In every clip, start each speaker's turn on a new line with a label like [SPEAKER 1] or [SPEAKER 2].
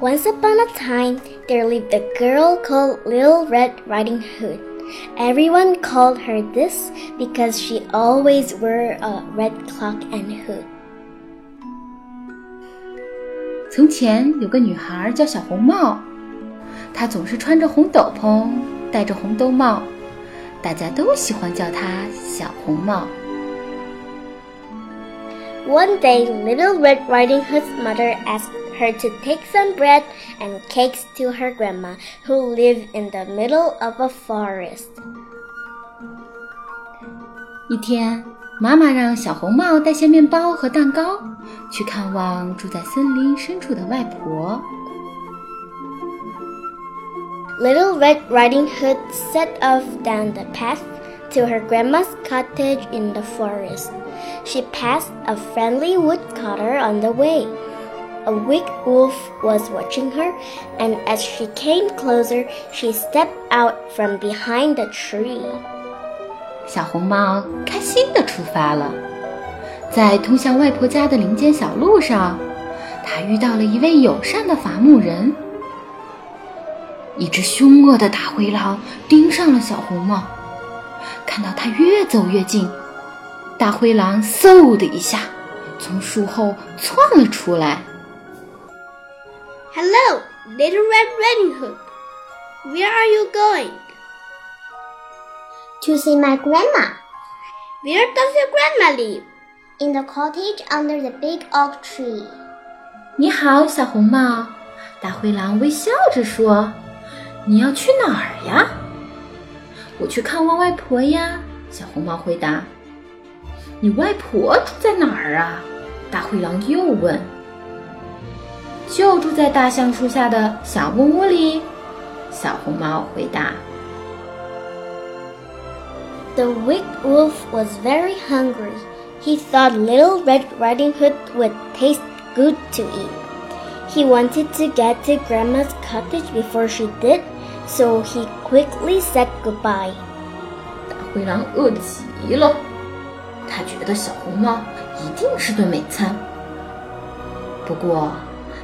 [SPEAKER 1] Once upon a time, there lived a girl called Little Red Riding Hood. Everyone called her this because she always wore a red cloak and hood.
[SPEAKER 2] 从前有个女孩叫小红帽，她总是穿着红斗篷，戴着红兜帽，大家都喜欢叫她小红帽。
[SPEAKER 1] One day, Little Red Riding Hood's mother asked her to take some bread and cakes to her grandma, who lived in the middle of a forest.
[SPEAKER 2] 一天，妈妈让小红帽带些面包和蛋糕去看望住在森林深处的外婆。
[SPEAKER 1] Little Red Riding Hood set off down the path to her grandma's cottage in the forest. She passed a friendly woodcutter on the way. A wicked wolf was watching her, and as she came closer, she stepped out from behind the tree.
[SPEAKER 2] 小红帽开心地出发了，在通向外婆家的林间小路上，她遇到了一位友善的伐木人。一只凶恶的大灰狼盯上了小红帽，看到它越走越近，大灰狼嗖的一下从树后窜了出来。
[SPEAKER 1] Hello, Little Red Riding Hood. Where are you going?
[SPEAKER 3] To see my grandma.
[SPEAKER 1] Where does your grandma live?
[SPEAKER 3] In the cottage under the big oak tree.
[SPEAKER 2] 你好，小红帽。大灰狼微笑着说：“你要去哪儿呀？”我去看望外婆呀。小红帽回答。“你外婆住在哪儿啊？”大灰狼又问。 就住在大橡树下的小木屋里。小红帽回答。
[SPEAKER 1] The wicked wolf was very hungry. He thought Little Red Riding Hood would taste good to eat. He wanted to get to Grandma's cottage before she did, so he quickly said goodbye.
[SPEAKER 2] 大灰狼饿极了，他觉得小红帽一定是顿美餐。不过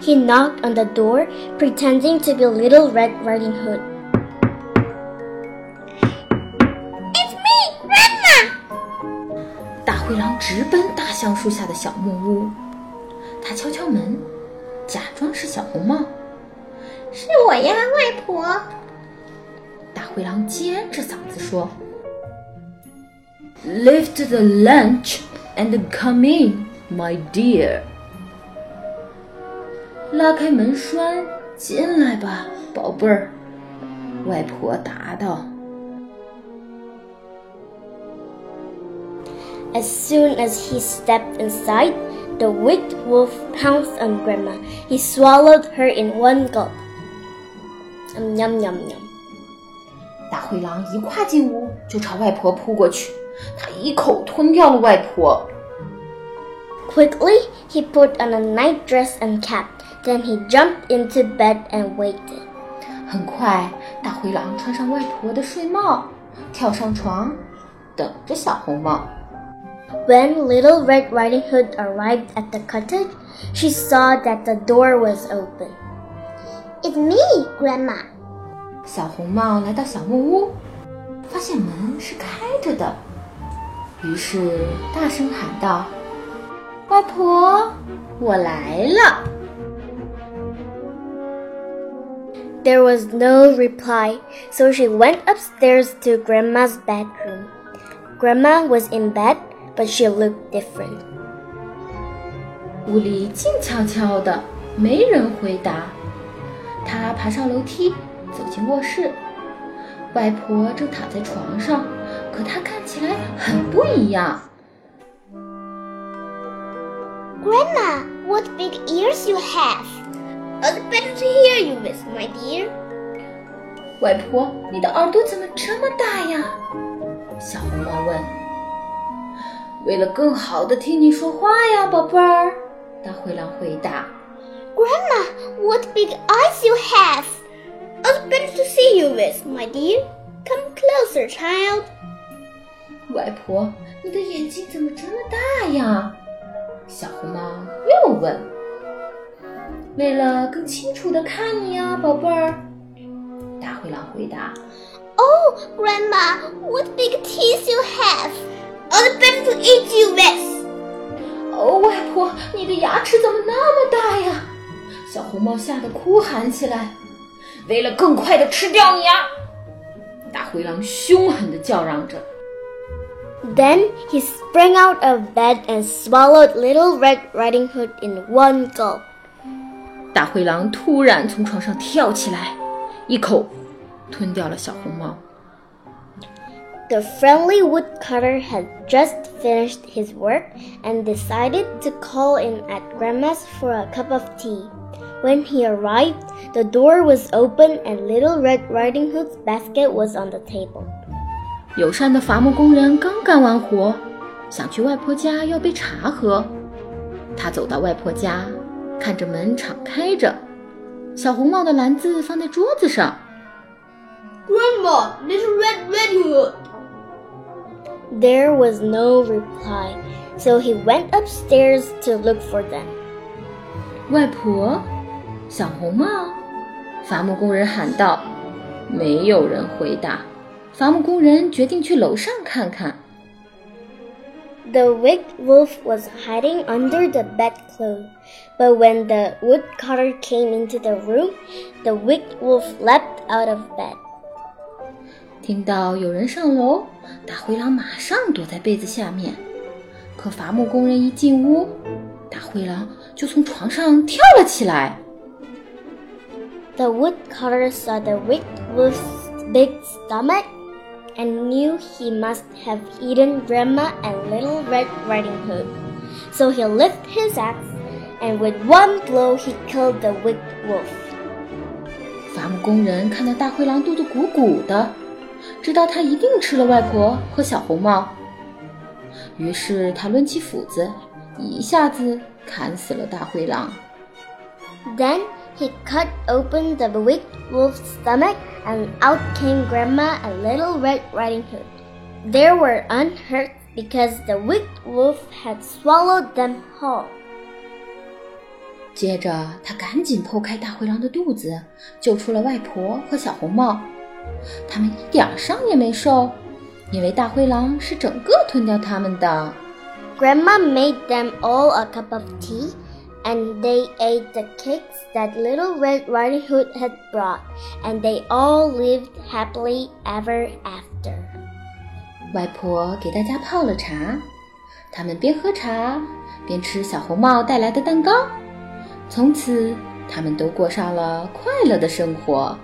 [SPEAKER 1] He knocked on the door, pretending to be Little Red Riding Hood.
[SPEAKER 3] It's me, Grandma!
[SPEAKER 2] 大灰狼直奔大橡树下的小木屋，他敲敲门，假装是小红帽。
[SPEAKER 3] 是我呀，外婆。
[SPEAKER 2] 大灰狼尖着嗓子说：“Lift the lunch and come in, my dear.” 拉开门栓，进来吧，宝贝儿。外婆答道。
[SPEAKER 1] As soon as he stepped inside, the wicked wolf pounced on Grandma. He swallowed her in one gulp. Um, yum yum yum.
[SPEAKER 2] 大灰狼一跨进屋，就朝外婆扑过去，他一口吞掉了外婆。
[SPEAKER 1] Quickly, he put on a night dress and cap. Then he jumped into bed and waited.
[SPEAKER 2] 很快，大灰狼穿上外婆的睡帽，跳上床，等着小红帽。
[SPEAKER 1] When Little Red Riding Hood arrived at the cottage, she saw that the door was open.
[SPEAKER 3] It's me, Grandma.
[SPEAKER 2] 小红帽来到小木屋，发现门是开着的，于是大声喊道：“外婆，我来了。”
[SPEAKER 1] There was no reply, so she went upstairs to Grandma's bedroom. Grandma was in bed, but she looked different.
[SPEAKER 2] 屋里静悄悄的，没人回答。她爬上楼梯，走进卧室。外婆正躺在床上，可她看起来很不一样。
[SPEAKER 3] Grandma, what big ears you have!
[SPEAKER 1] Oh, better to hear you, Miss, my dear.
[SPEAKER 2] 外婆，你的耳朵怎么这么大呀？小红帽问。为了更好的听你说话呀，宝贝儿。大灰狼回答。
[SPEAKER 3] Grandma, what big eyes you have!
[SPEAKER 1] It's better to see you with, my dear. Come closer, child.
[SPEAKER 2] 外婆，你的眼睛怎么这么大呀？小红帽又问。 为了更清楚的看你呀，宝贝儿。大灰狼回答。
[SPEAKER 3] Oh, Grandma, what big teeth you have!
[SPEAKER 1] It's better to eat you with.
[SPEAKER 2] 哦，外婆，你的牙齿怎么那么大呀？小红帽吓得哭喊起来。为了更快的吃掉你啊！大灰狼凶狠地叫嚷着。
[SPEAKER 1] Then he sprang out of bed and swallowed Little Red Riding Hood in one gulp.
[SPEAKER 2] 大灰狼突然从床上跳起来，一口吞掉了小红帽。
[SPEAKER 1] The friendly woodcutter had just finished his work and decided to call in at Grandma's for a cup of tea. When he arrived, the door was open and Little Red Riding Hood's basket was on the table.
[SPEAKER 2] 友善的伐木工人刚干完活，想去外婆家要杯茶喝。他走到外婆家，看着门敞开着，小红帽的篮子放在桌子上。
[SPEAKER 1] Grandma, Little Red Riding Hood. There was no reply, so he went upstairs to look for them.
[SPEAKER 2] 外婆，小红帽，伐木工人喊道。没有人回答。伐木工人决定去楼上看看。
[SPEAKER 1] The wicked wolf was hiding under the bedclothes, but when the woodcutter came into the room, the wicked wolf leapt out of bed.
[SPEAKER 2] 听到有人上楼，大灰狼马上躲在被子下面。可伐木工人一进屋，大灰狼就从床上跳了起来。
[SPEAKER 1] The woodcutter saw the wicked wolf's big stomach and knew he must have eaten Grandma and Little Red Riding Hood. So he lifted his axe, and with one blow he killed the wicked wolf.
[SPEAKER 2] 伐木工人看到大灰狼肚子鼓鼓的，知道他一定吃了外婆和小红帽。于是他抡起斧子，一下子砍死了大灰狼。
[SPEAKER 1] Then he cut open the wicked wolf's stomach, and out came Grandma and Little Red Riding Hood. They were unhurt because the wicked wolf had swallowed them whole.
[SPEAKER 2] 接着，他赶紧剖开大灰狼的肚子，救出了外婆和小红帽。他们一点伤也没受，因为大灰狼是整个吞掉他们的。
[SPEAKER 1] Grandma made them all a cup of tea and they ate the cakes that Little Red Riding Hood had brought, and they all lived happily ever after.
[SPEAKER 2] 外婆给大家泡了茶，他们边喝茶边吃小红帽带来的蛋糕。从此，他们都过上了快乐的生活。